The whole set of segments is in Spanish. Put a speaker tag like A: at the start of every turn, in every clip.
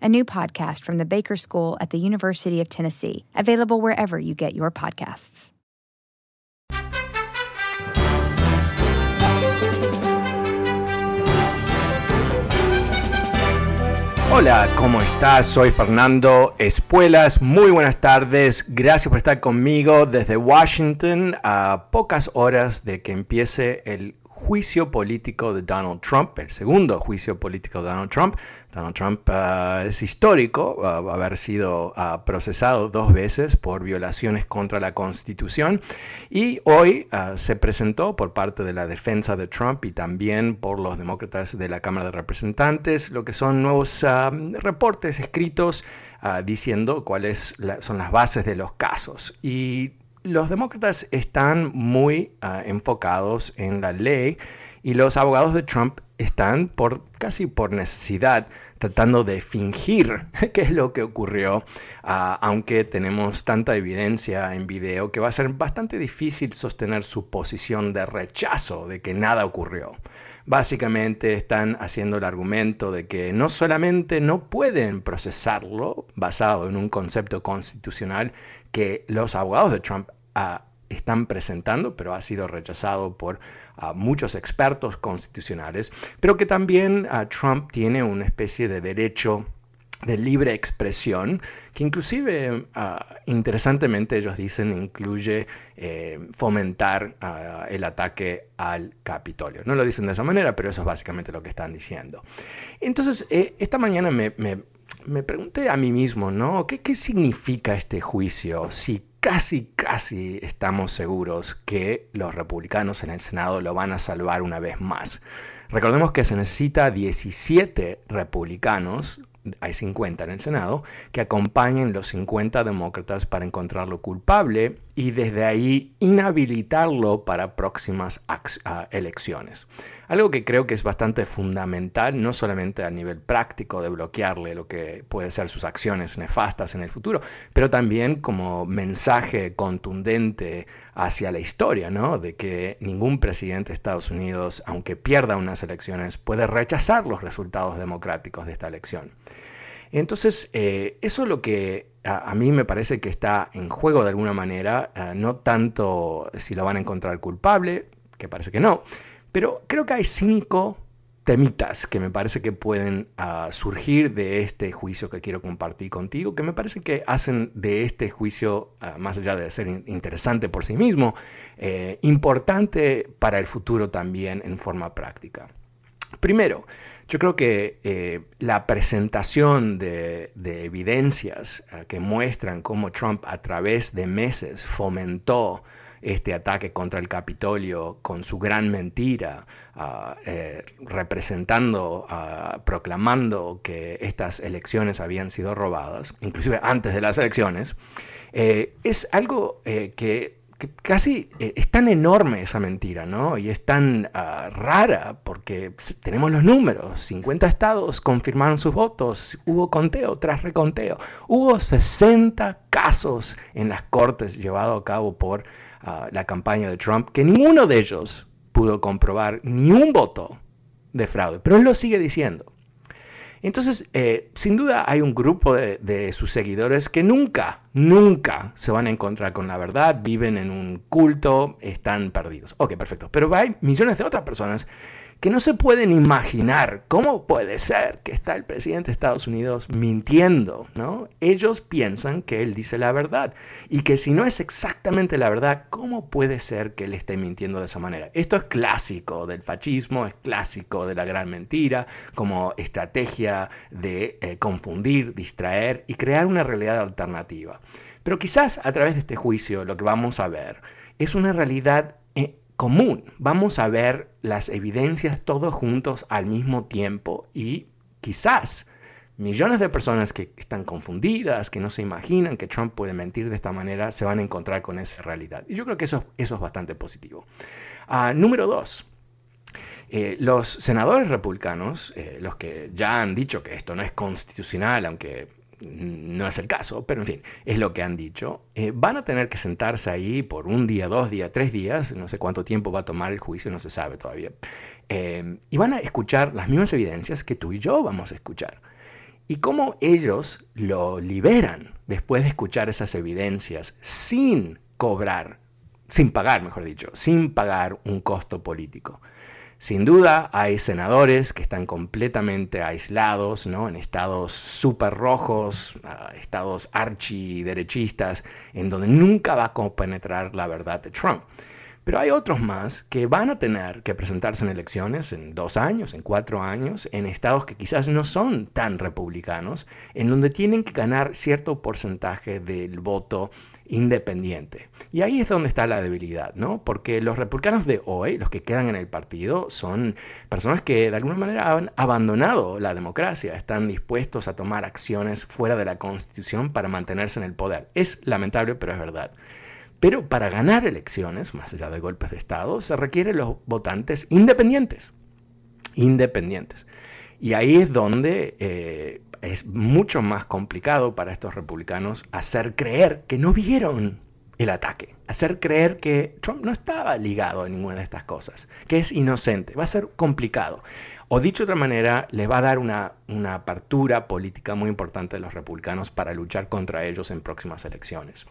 A: a new podcast from the Baker School at the University of Tennessee, available wherever you get your podcasts.
B: Hola, ¿cómo estás? Soy Fernando Espuelas. Muy buenas tardes. Gracias por estar conmigo desde Washington a pocas horas de que empiece el juicio político de Donald Trump, el segundo juicio político de Donald Trump. Donald Trump uh, es histórico uh, haber sido uh, procesado dos veces por violaciones contra la Constitución y hoy se presentó por parte de la defensa de Trump y también por los demócratas de la Cámara de Representantes lo que son nuevos reportes escritos diciendo cuáles son las bases de los casos. Y los demócratas están muy ah, enfocados en la ley y los abogados de Trump están por casi por necesidad tratando de fingir qué es lo que ocurrió, ah, aunque tenemos tanta evidencia en video que va a ser bastante difícil sostener su posición de rechazo de que nada ocurrió. Básicamente están haciendo el argumento de que no solamente no pueden procesarlo basado en un concepto constitucional que los abogados de Trump están presentando, pero ha sido rechazado por muchos expertos constitucionales, pero que también Trump tiene una especie de derecho de libre expresión, que inclusive, interesantemente ellos dicen, incluye eh, fomentar el ataque al Capitolio. No lo dicen de esa manera, pero eso es básicamente lo que están diciendo. Entonces, eh, esta mañana me, pregunté a mí mismo, ¿no? ¿Qué, ¿Qué significa este juicio? Si casi, casi estamos seguros que los republicanos en el Senado lo van a salvar una vez más. Recordemos que se necesita 17 republicanos hay 50 en el Senado, que acompañen los 50 demócratas para encontrarlo culpable y desde ahí inhabilitarlo para próximas elecciones. Algo que creo que es bastante fundamental, no solamente a nivel práctico de bloquearle lo que puede ser sus acciones nefastas en el futuro, pero también como mensaje contundente hacia la historia, ¿no? De que ningún presidente de Estados Unidos, aunque pierda unas elecciones, puede rechazar los resultados democráticos de esta elección. Entonces, eh, eso es lo que a, mí me parece que está en juego de alguna manera, eh, no tanto si lo van a encontrar culpable, que parece que no, pero creo que hay cinco temitas que me parece que pueden ah, surgir de este juicio que quiero compartir contigo, que me parece que hacen de este juicio, ah, más allá de ser interesante por sí mismo, eh, importante para el futuro también en forma práctica. Primero, yo creo que eh, la presentación de, evidencias eh, que muestran cómo Trump a través de meses fomentó este ataque contra el Capitolio con su gran mentira, ah, eh, representando, ah, proclamando que estas elecciones habían sido robadas, inclusive antes de las elecciones, es algo que casi eh, es tan enorme esa mentira, ¿no? Y es tan ah, rara porque tenemos los números, 50 estados confirmaron sus votos, hubo conteo tras reconteo, hubo 60 casos en las cortes llevados a cabo por ah, la campaña de Trump que ninguno de ellos pudo comprobar ni un voto de fraude, pero él lo sigue diciendo. Entonces, eh, sin duda hay un grupo de, sus seguidores que nunca, nunca se van a encontrar con la verdad, viven en un culto, están perdidos. Ok, perfecto. Pero hay millones de otras personas que no se pueden imaginar cómo puede ser que está el presidente de Estados Unidos mintiendo, ¿no? Ellos piensan que él dice la verdad y que si no es exactamente la verdad, ¿cómo puede ser que él esté mintiendo de esa manera? Esto es clásico del fascismo, es clásico de la gran mentira, como estrategia de eh, confundir, distraer y crear una realidad alternativa. Pero quizás a través de este juicio lo que vamos a ver es una realidad común. Vamos a ver las evidencias todos juntos al mismo tiempo y quizás millones de personas que están confundidas, que no se imaginan que Trump puede mentir de esta manera, se van a encontrar con esa realidad. Y yo creo que eso, eso es bastante positivo. Ah, número dos. Eh, los senadores republicanos, eh, los que ya han dicho que esto no es constitucional, aunque no es el caso, pero en fin, es lo que han dicho, eh, van a tener que sentarse ahí por un día, dos días, tres días, no sé cuánto tiempo va a tomar el juicio, no se sabe todavía, eh, y van a escuchar las mismas evidencias que tú y yo vamos a escuchar. Y cómo ellos lo liberan después de escuchar esas evidencias sin cobrar, sin pagar, mejor dicho, sin pagar un costo político. Sin duda hay senadores que están completamente aislados, ¿no? en estados súper rojos, estados archiderechistas, en donde nunca va a compenetrar la verdad de Trump. Pero hay otros más que van a tener que presentarse en elecciones en dos años, en cuatro años, en estados que quizás no son tan republicanos, en donde tienen que ganar cierto porcentaje del voto independiente. Y ahí es donde está la debilidad, ¿no? Porque los republicanos de hoy, los que quedan en el partido, son personas que de alguna manera han abandonado la democracia, están dispuestos a tomar acciones fuera de la constitución para mantenerse en el poder. Es lamentable, pero es verdad. Pero para ganar elecciones, más allá de golpes de Estado, se requieren los votantes independientes. Independientes. Y ahí es donde eh, es mucho más complicado para estos republicanos hacer creer que no vieron el ataque, hacer creer que Trump no estaba ligado a ninguna de estas cosas, que es inocente. Va a ser complicado. O dicho de otra manera, les va a dar una, una apertura política muy importante a los republicanos para luchar contra ellos en próximas elecciones.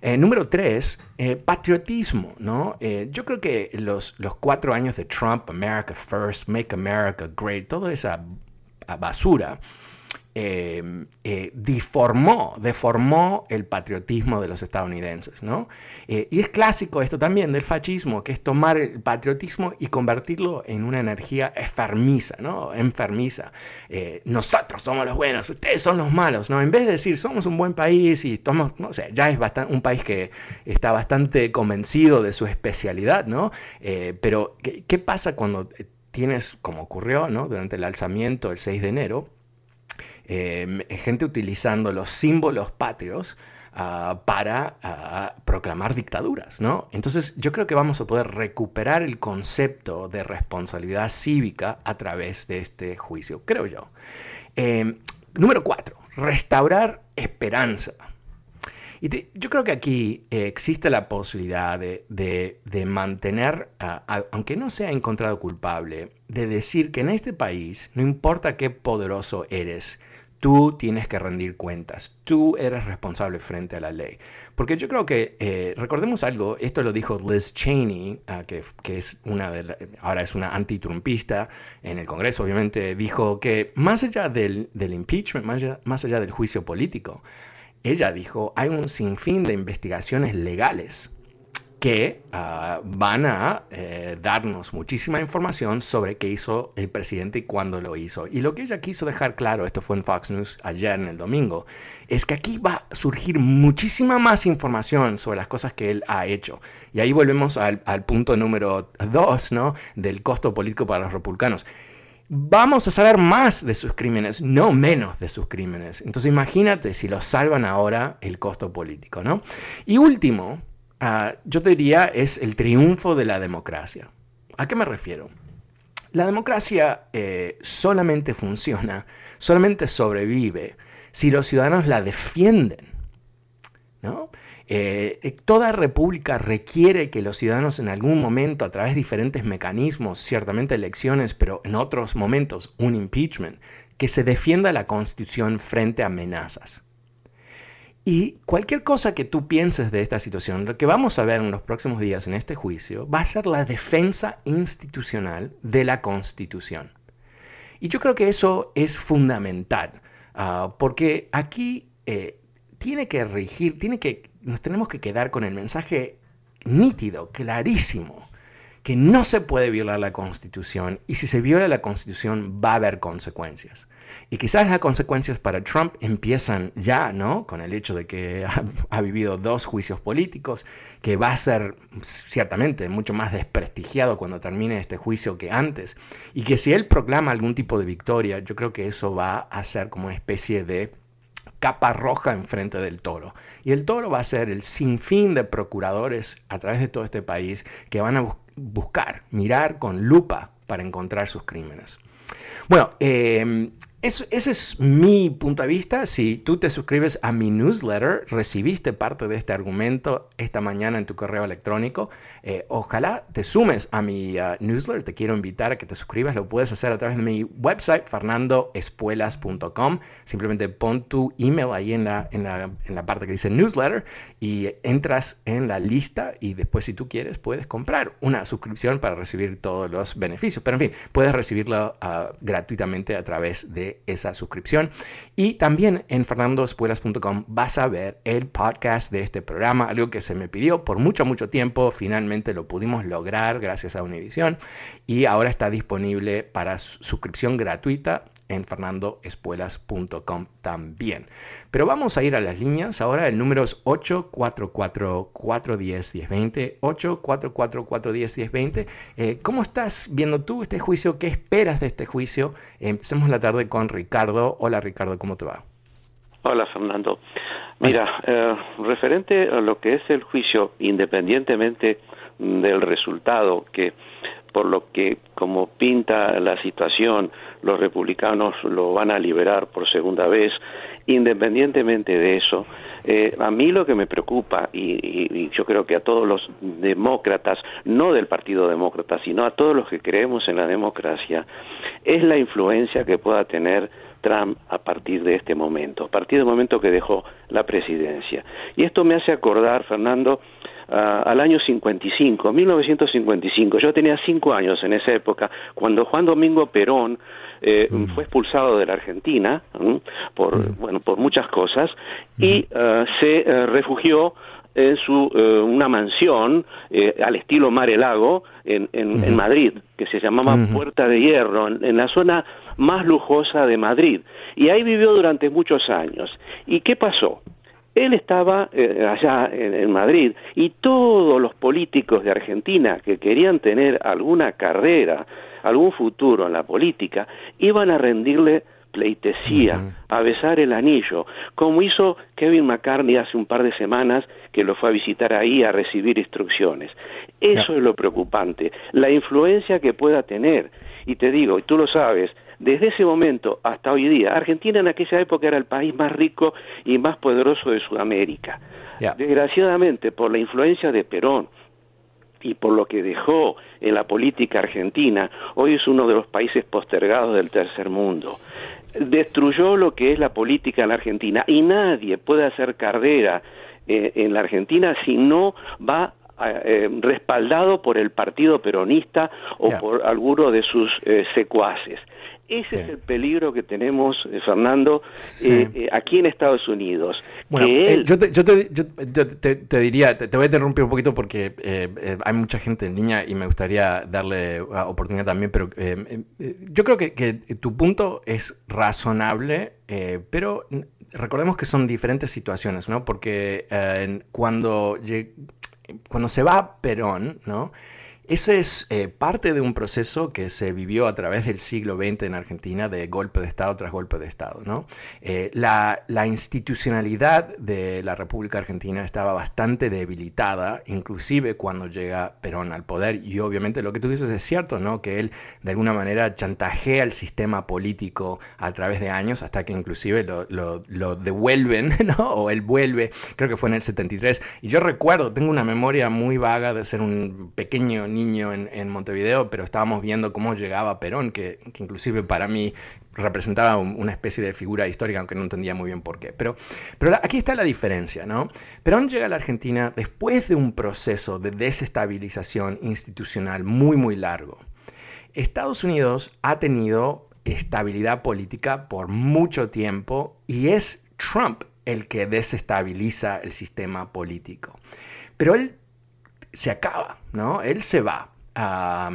B: Eh, número tres, eh, patriotismo. ¿no? Eh, yo creo que los, los cuatro años de Trump, America First, Make America Great, toda esa basura, eh, eh, deformó, deformó el patriotismo de los estadounidenses. ¿no? Eh, y es clásico esto también del fascismo, que es tomar el patriotismo y convertirlo en una energía enfermiza, ¿no? enfermiza. nosotros somos los buenos, ustedes son los malos. ¿no? En vez de decir somos un buen país y somos, no ya es bastante, un país que está bastante convencido de su especialidad, ¿no? pero ¿qué, ¿qué pasa cuando tienes, como ocurrió ¿no? durante el alzamiento el 6 de enero, eh, gente utilizando los símbolos patrios uh, para uh, proclamar dictaduras, ¿no? Entonces yo creo que vamos a poder recuperar el concepto de responsabilidad cívica a través de este juicio, creo yo. Eh, número cuatro, restaurar esperanza. Y yo creo que aquí eh, existe la posibilidad de, mantener, uh, aunque no sea encontrado culpable, de decir que en este país, no importa qué poderoso eres, Tú tienes que rendir cuentas, tú eres responsable frente a la ley. Porque yo creo que, eh, recordemos algo, esto lo dijo Liz Cheney, uh, que, es una de la, ahora es una antitrumpista en el Congreso, obviamente, dijo que más allá del, del impeachment, más allá, más allá del juicio político, ella dijo, hay un sinfín de investigaciones legales que uh, van a eh, darnos muchísima información sobre qué hizo el presidente y cuándo lo hizo. Y lo que ella quiso dejar claro, esto fue en Fox News ayer en el domingo, es que aquí va a surgir muchísima más información sobre las cosas que él ha hecho. Y ahí volvemos al, al punto número dos, ¿no? Del costo político para los republicanos vamos a saber más de sus crímenes, no menos de sus crímenes. Entonces imagínate si los salvan ahora el costo político, ¿no? Y último, uh, yo te diría, es el triunfo de la democracia. ¿A qué me refiero? La democracia eh, solamente funciona, solamente sobrevive si los ciudadanos la defienden. ¿no? Eh, eh, toda república requiere que los ciudadanos en algún momento, a través de diferentes mecanismos, ciertamente elecciones, pero en otros momentos un impeachment, que se defienda la constitución frente a amenazas. Y cualquier cosa que tú pienses de esta situación, lo que vamos a ver en los próximos días en este juicio va a ser la defensa institucional de la Constitución. Y yo creo que eso es fundamental, ah, porque aquí eh, tiene que regir, tiene que, nos tenemos que quedar con el mensaje nítido, clarísimo, que no se puede violar la Constitución y si se viola la Constitución va a haber consecuencias. Y quizás las consecuencias para Trump empiezan ya, ¿no? Con el hecho de que ha, vivido dos juicios políticos, que va a ser ciertamente mucho más desprestigiado cuando termine este juicio que antes. Y que si él proclama algún tipo de victoria, yo creo que eso va a ser como una especie de capa roja enfrente del toro. Y el toro va a ser el sinfín de procuradores a través de todo este país que van a buscar, mirar con lupa para encontrar sus crímenes. Bueno, eh, ese es mi punto de vista. Si tú te suscribes a mi newsletter, recibiste parte de este argumento esta mañana en tu correo electrónico. Eh, ojalá te sumes a mi uh, newsletter. Te quiero invitar a que te suscribas. Lo puedes hacer a través de mi website, fernandoespuelas.com. Simplemente pon tu email ahí en la, en, la, en la parte que dice newsletter y entras en la lista y después si tú quieres puedes comprar una suscripción para recibir todos los beneficios. Pero en fin, puedes recibirlo uh, gratuitamente a través de esa suscripción. Y también en fernandospuelas.com vas a ver el podcast de este programa, algo que se me pidió por mucho, mucho tiempo. Finalmente lo pudimos lograr gracias a Univision y ahora está disponible para suscripción gratuita en fernandoespuelas.com también. Pero vamos a ir a las líneas. Ahora el número es 844-410-1020. 844-410-1020. Eh, ¿Cómo estás viendo tú este juicio? ¿Qué esperas de este juicio? empecemos la tarde con Ricardo. Hola Ricardo, ¿cómo te va?
C: Hola Fernando. Mira, eh, referente a lo que es el juicio, independientemente del resultado, que por lo que como pinta la situación, los republicanos lo van a liberar por segunda vez, independientemente de eso, eh, a mí lo que me preocupa, y, yo creo que a todos los demócratas, no del Partido Demócrata, sino a todos los que creemos en la democracia, es la influencia que pueda tener Trump a partir de este momento, a partir del momento que dejó la presidencia. Y esto me hace acordar, Fernando, al año 55, 1955. Yo tenía cinco años en esa época, cuando Juan Domingo Perón eh, mm. fue expulsado de la Argentina por, mm. bueno, por muchas cosas y uh, se uh, refugió en su uh, una mansión eh, al estilo Mare Lago en, en, Madrid que se llamaba Puerta de Hierro en, en, la zona más lujosa de Madrid. Y ahí vivió durante muchos años. Y qué pasó él estaba eh, allá en, Madrid y todos los políticos de Argentina que querían tener alguna carrera, algún futuro en la política, iban a rendirle pleitesía, a besar el anillo, como hizo Kevin McCartney hace un par de semanas que lo fue a visitar ahí a recibir instrucciones. Eso es lo preocupante, la influencia que pueda tener. Y te digo, y tú lo sabes, desde ese momento hasta hoy día, Argentina en aquella época era el país más rico y más poderoso de Sudamérica. Desgraciadamente, por la influencia de Perón, y por lo que dejó en la política argentina, hoy es uno de los países postergados del tercer mundo. Destruyó lo que es la política en la Argentina y nadie puede hacer carrera eh, en la Argentina si no va eh, respaldado por el partido peronista o por alguno de sus eh, secuaces. Ese es el peligro que tenemos, eh, Fernando, eh, eh, aquí en Estados Unidos.
B: Bueno, yo, te, diría, te, voy a interrumpir un poquito porque hay mucha gente en línea y me gustaría darle oportunidad también, pero yo creo que, tu punto es razonable, pero recordemos que son diferentes situaciones, ¿no? Porque cuando, cuando se va Perón, ¿no? Ese es eh, parte de un proceso que se vivió a través del siglo XX en Argentina de golpe de Estado tras golpe de Estado. ¿no? Eh, la, institucionalidad de la República Argentina estaba bastante debilitada, inclusive cuando llega Perón al poder. Y obviamente lo que tú dices es cierto, ¿no? que él de alguna manera chantajea el sistema político a través de años hasta que inclusive lo, lo devuelven, ¿no? o él vuelve, creo que fue en el 73. Y yo recuerdo, tengo una memoria muy vaga de ser un pequeño niño en, Montevideo, pero estábamos viendo cómo llegaba Perón, que, inclusive para mí representaba una especie de figura histórica, aunque no entendía muy bien por qué. Pero, aquí está la diferencia, ¿no? Perón llega a la Argentina después de un proceso de desestabilización institucional muy, muy largo. Estados Unidos ha tenido estabilidad política por mucho tiempo y es Trump el que desestabiliza el sistema político. Pero él se acaba, ¿no? Él se va,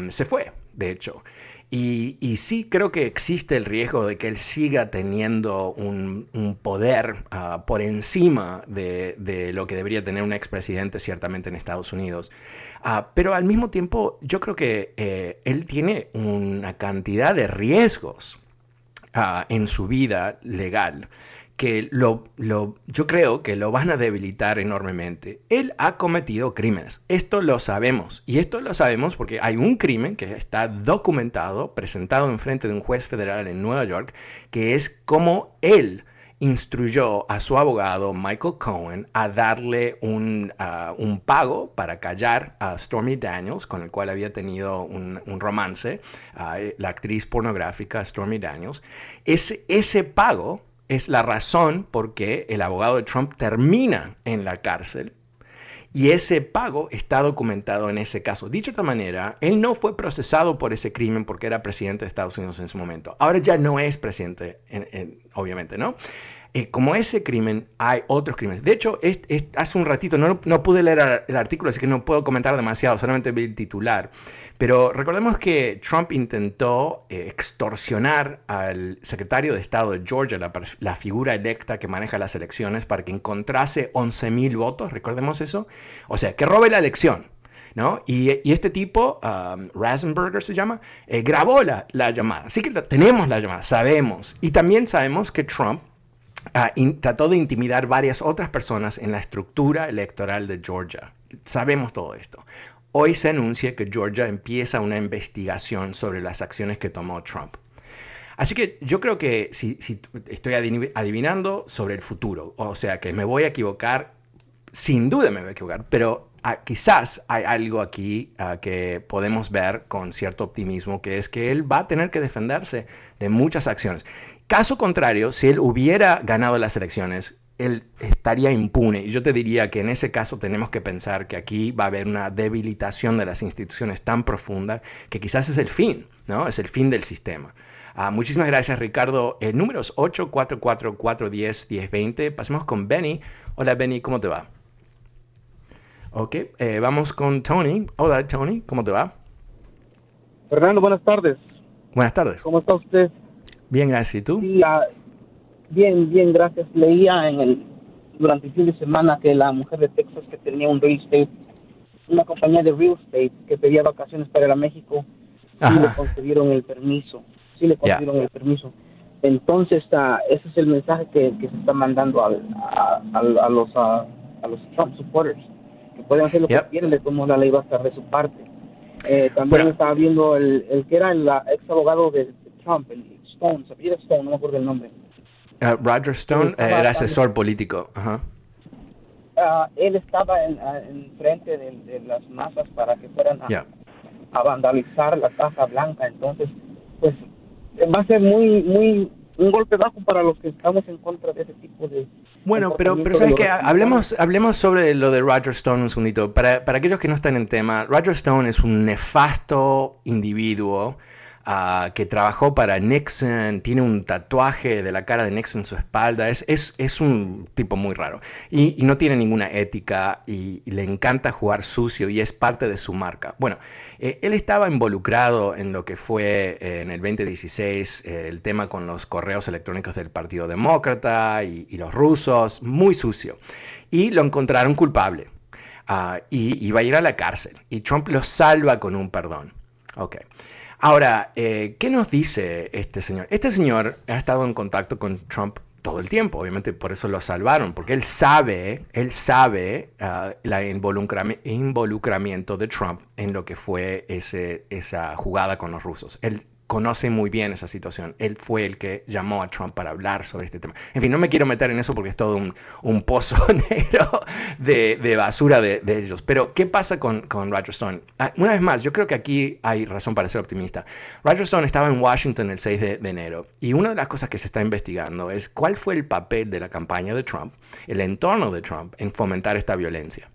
B: se fue, de hecho. Y, sí creo que existe el riesgo de que él siga teniendo un, poder ah, por encima de, lo que debería tener un expresidente ciertamente en Estados Unidos. Ah, pero al mismo tiempo yo creo que eh, él tiene una cantidad de riesgos ah, en su vida legal que lo, yo creo que lo van a debilitar enormemente. Él ha cometido crímenes, esto lo sabemos, y esto lo sabemos porque hay un crimen que está documentado, presentado en frente de un juez federal en Nueva York, que es como él instruyó a su abogado Michael Cohen a darle un, un, pago para callar a Stormy Daniels, con el cual había tenido un, romance, la actriz pornográfica Stormy Daniels. Ese, ese pago es la razón por qué el abogado de Trump termina en la cárcel. Y ese pago está documentado en ese caso. Dicho de otra manera, él no fue procesado por ese crimen porque era presidente de Estados Unidos en su momento. Ahora ya no es presidente, obviamente, ¿no? Eh, como ese crimen, hay otros crímenes. De hecho, hace un ratito no, no, pude leer el artículo, así que no puedo comentar demasiado, solamente vi el titular. Pero recordemos que Trump intentó eh, extorsionar al secretario de Estado de Georgia, la, figura electa que maneja las elecciones, para que encontrase 11.000 votos, recordemos eso. O sea, que robe la elección. ¿No? Y, este tipo, um, Rasenberger se llama, eh, grabó la, la, llamada. Así que tenemos la llamada, sabemos. Y también sabemos que Trump Ah, trató de intimidar varias otras personas en la estructura electoral de Georgia. Sabemos todo esto. Hoy se anuncia que Georgia empieza una investigación sobre las acciones que tomó Trump. Así que yo creo que si, estoy adivinando sobre el futuro, o sea que me voy a equivocar, sin duda me voy a equivocar, pero ah, quizás hay algo aquí ah, que podemos ver con cierto optimismo, que es que él va a tener que defenderse de muchas acciones. Caso contrario, si él hubiera ganado las elecciones, él estaría impune. Y yo te diría que en ese caso tenemos que pensar que aquí va a haber una debilitación de las instituciones tan profunda que quizás es el fin, ¿no? Es el fin del sistema. Ah, muchísimas gracias, Ricardo. Eh, números 844-410-1020. Pasemos con Benny. Hola, Benny, ¿cómo te va? Ok, eh, vamos con Tony. Hola, Tony, ¿cómo te va?
D: Fernando, buenas tardes.
B: Buenas tardes.
D: ¿Cómo está usted?
B: Bien, gracias. ¿Y tú?
D: Bien, bien, gracias. Leía en el durante el fin de semana que la mujer de Texas que tenía un real estate, una compañía de real estate que pedía vacaciones para ir a México, sí le concedieron el permiso. Sí le concedieron el permiso. Entonces, uh, ese es el mensaje que, que se está mandando a, a, los a, los Trump supporters, que pueden hacer lo que quieran, de cómo la ley va a estar de su parte. Eh, también estaba viendo el, el que era el ex abogado de, Trump, el Stone, se Stone, no me acuerdo el nombre.
B: Uh, Roger Stone eh, era asesor político. Ajá.
D: Uh, él estaba en, uh, en frente de, de, las masas para que fueran a, a, vandalizar la Casa Blanca. Entonces, pues va a ser muy, muy un golpe bajo para los que estamos en contra de ese tipo de.
B: Bueno, pero, pero sabes que hablemos, hablemos sobre lo de Roger Stone un segundito. Para, para aquellos que no están en tema, Roger Stone es un nefasto individuo que trabajó para Nixon, tiene un tatuaje de la cara de Nixon en su espalda, es, es, un tipo muy raro y, no tiene ninguna ética y, le encanta jugar sucio y es parte de su marca. Bueno, eh, él estaba involucrado en lo que fue eh, en el 2016 eh, el tema con los correos electrónicos del Partido Demócrata y, los rusos, muy sucio, y lo encontraron culpable. Ah, y iba a ir a la cárcel. Y Trump lo salva con un perdón. Okay. Ahora, eh, ¿qué nos dice este señor? Este señor ha estado en contacto con Trump todo el tiempo, obviamente por eso lo salvaron, porque él sabe, él sabe uh, el involucramiento de Trump en lo que fue ese, esa jugada con los rusos. Él conoce muy bien esa situación. Él fue el que llamó a Trump para hablar sobre este tema. En fin, no me quiero meter en eso porque es todo un, pozo negro de, basura de, ellos. Pero, ¿qué pasa con, Roger Stone? Ah, una vez más, yo creo que aquí hay razón para ser optimista. Roger Stone estaba en Washington el 6 de, enero y una de las cosas que se está investigando es cuál fue el papel de la campaña de Trump, el entorno de Trump en fomentar esta violencia.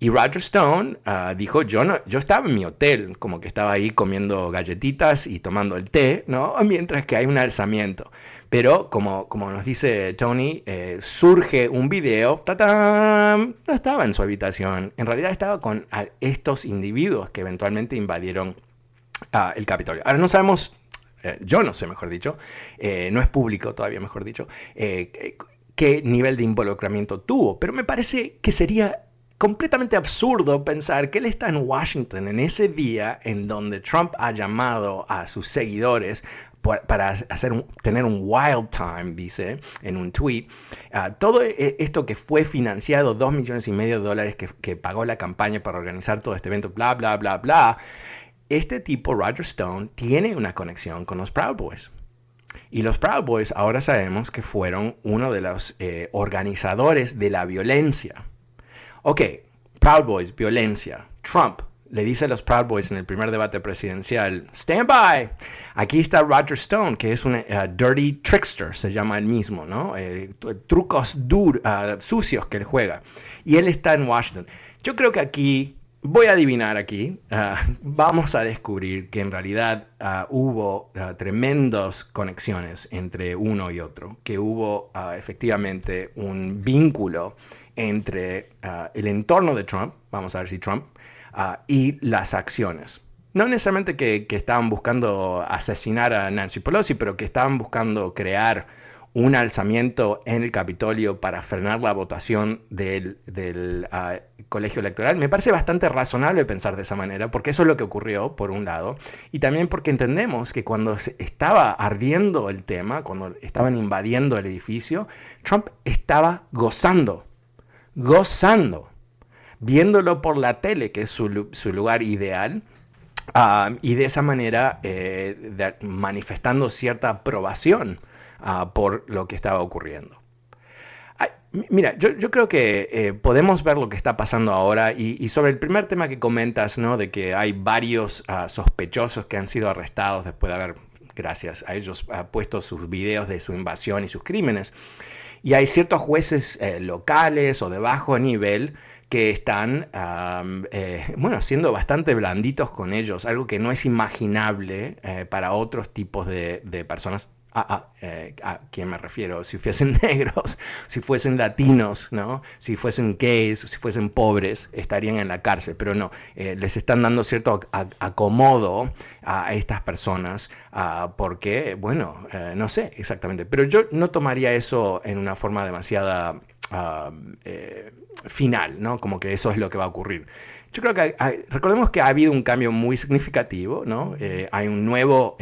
B: Y Roger Stone ah, dijo, yo, no, yo estaba en mi hotel, como que estaba ahí comiendo galletitas y tomando el té, ¿no? Mientras que hay un alzamiento. Pero como, como nos dice Tony, eh, surge un video, ¡tatán! no estaba en su habitación, en realidad estaba con estos individuos que eventualmente invadieron ah, el Capitolio. Ahora no sabemos, eh, yo no sé, mejor dicho, eh, no es público todavía, mejor dicho, qué nivel de involucramiento tuvo, pero me parece que sería completamente absurdo pensar que él está en Washington en ese día en donde Trump ha llamado a sus seguidores para hacer tener un wild time, dice en un tweet. Ah, todo e, esto que fue financiado, dos millones y medio de dólares que, pagó la campaña para organizar todo este evento, bla, bla, bla, bla. Este tipo, Roger Stone, tiene una conexión con los Proud Boys. Y los Proud Boys ahora sabemos que fueron uno de los eh, organizadores de la violencia Ok, Proud Boys, violencia. Trump le dice a los Proud Boys en el primer debate presidencial, stand by. Aquí está Roger Stone, que es un uh, dirty trickster, se llama él mismo, ¿no? Eh, trucos uh, sucios que él juega. Y él está en Washington. Yo creo que aquí, voy a adivinar aquí, uh, vamos a descubrir que en realidad hubo tremendas conexiones entre uno y otro, que hubo efectivamente un vínculo entre ah, el entorno de Trump, vamos a ver si Trump, ah, y las acciones. No necesariamente que, estaban buscando asesinar a Nancy Pelosi, pero que estaban buscando crear un alzamiento en el Capitolio para frenar la votación del, ah, colegio electoral. Me parece bastante razonable pensar de esa manera, porque eso es lo que ocurrió, por un lado, y también porque entendemos que cuando estaba ardiendo el tema, cuando estaban invadiendo el edificio, Trump estaba gozando gozando, viéndolo por la tele, que es su, lugar ideal, ah, y de esa manera eh, manifestando cierta aprobación ah, por lo que estaba ocurriendo. mira, yo, creo que eh, podemos ver lo que está pasando ahora y, sobre el primer tema que comentas, ¿no? De que hay varios ah, sospechosos que han sido arrestados después de haber, gracias a ellos, puesto sus videos de su invasión y sus crímenes. Y hay ciertos jueces eh, locales o de bajo nivel que están, eh, bueno, siendo bastante blanditos con ellos, algo que no es imaginable eh, para otros tipos de, de personas a, eh, a, quién me refiero, si fuesen negros, si fuesen latinos, ¿no? si fuesen gays, si fuesen pobres, estarían en la cárcel, pero no, eh, les están dando cierto acomodo a estas personas porque, bueno, eh, no sé exactamente, pero yo no tomaría eso en una forma demasiada final, ¿no? como que eso es lo que va a ocurrir. Yo creo que recordemos que ha habido un cambio muy significativo, ¿no? hay un nuevo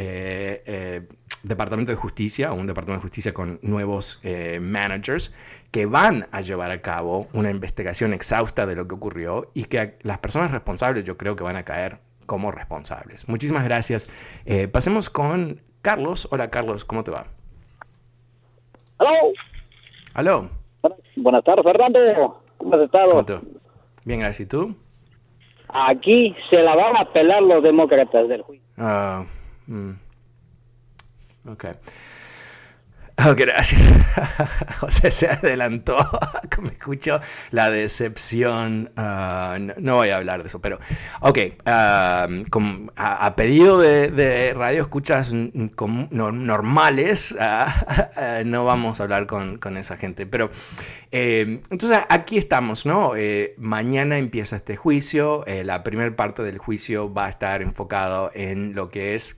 B: Departamento de Justicia, un Departamento de Justicia con nuevos eh, managers que van a llevar a cabo una investigación exhausta de lo que ocurrió y que las personas responsables yo creo que van a caer como responsables. Muchísimas gracias. Eh, pasemos con Carlos. Hola Carlos, ¿cómo te va?
E: Aló.
B: Aló.
E: Buenas tardes, Fernando. ¿Cómo has estado?
B: Bien, gracias. ¿Y tú?
E: Aquí se la van a pelar los demócratas del juicio.
B: Ah, mm. Ok. Oh, gracias. José se adelantó. Me escucho la decepción. Ah, no, voy a hablar de eso, pero. Ok. Ah, a, pedido de, radio escuchas normales, ah, no vamos a hablar con, esa gente. Pero. Eh, entonces, aquí estamos, ¿no? Eh, mañana empieza este juicio. Eh, la primera parte del juicio va a estar enfocado en lo que es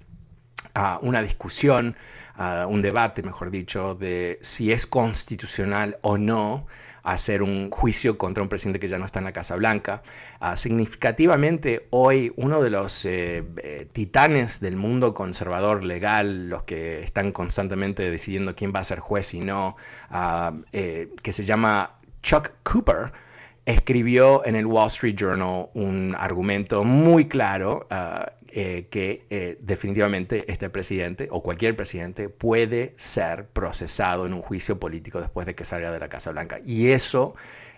B: una discusión, un debate, mejor dicho, de si es constitucional o no hacer un juicio contra un presidente que ya no está en la Casa Blanca. Ah, significativamente, hoy uno de los eh, eh, titanes del mundo conservador legal, los que están constantemente decidiendo quién va a ser juez y no, ah, eh, que se llama Chuck Cooper, escribió en el Wall Street Journal un argumento muy claro uh, eh, que eh, definitivamente este presidente o cualquier presidente puede ser procesado en un juicio político después de que salga de la Casa Blanca. Y eso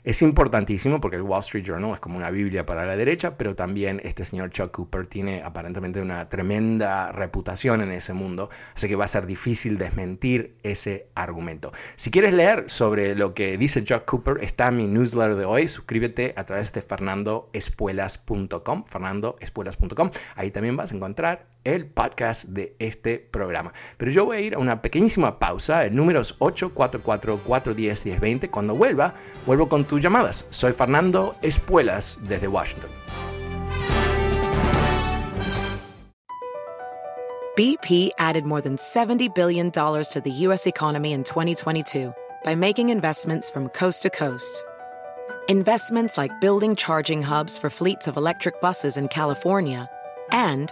B: es importantísimo porque el Wall Street Journal es como una Biblia para la derecha, pero también este señor Chuck Cooper tiene aparentemente una tremenda reputación en ese mundo, así que va a ser difícil desmentir ese argumento. Si quieres leer sobre lo que dice Chuck Cooper, está mi newsletter de hoy. Suscríbete a través de fernandoespuelas.com, fernandoespuelas.com. Ahí también vas a encontrar el podcast de este programa. Pero yo voy a ir a una pequeñísima pausa, el números 844 410 1020. Cuando vuelva, vuelvo con tus llamadas. Soy Fernando Espuelas desde Washington.
F: BP added more than $70 billion to the U.S. economy in 2022 by making investments from coast to coast. Investments like building charging hubs for fleets of electric buses in California and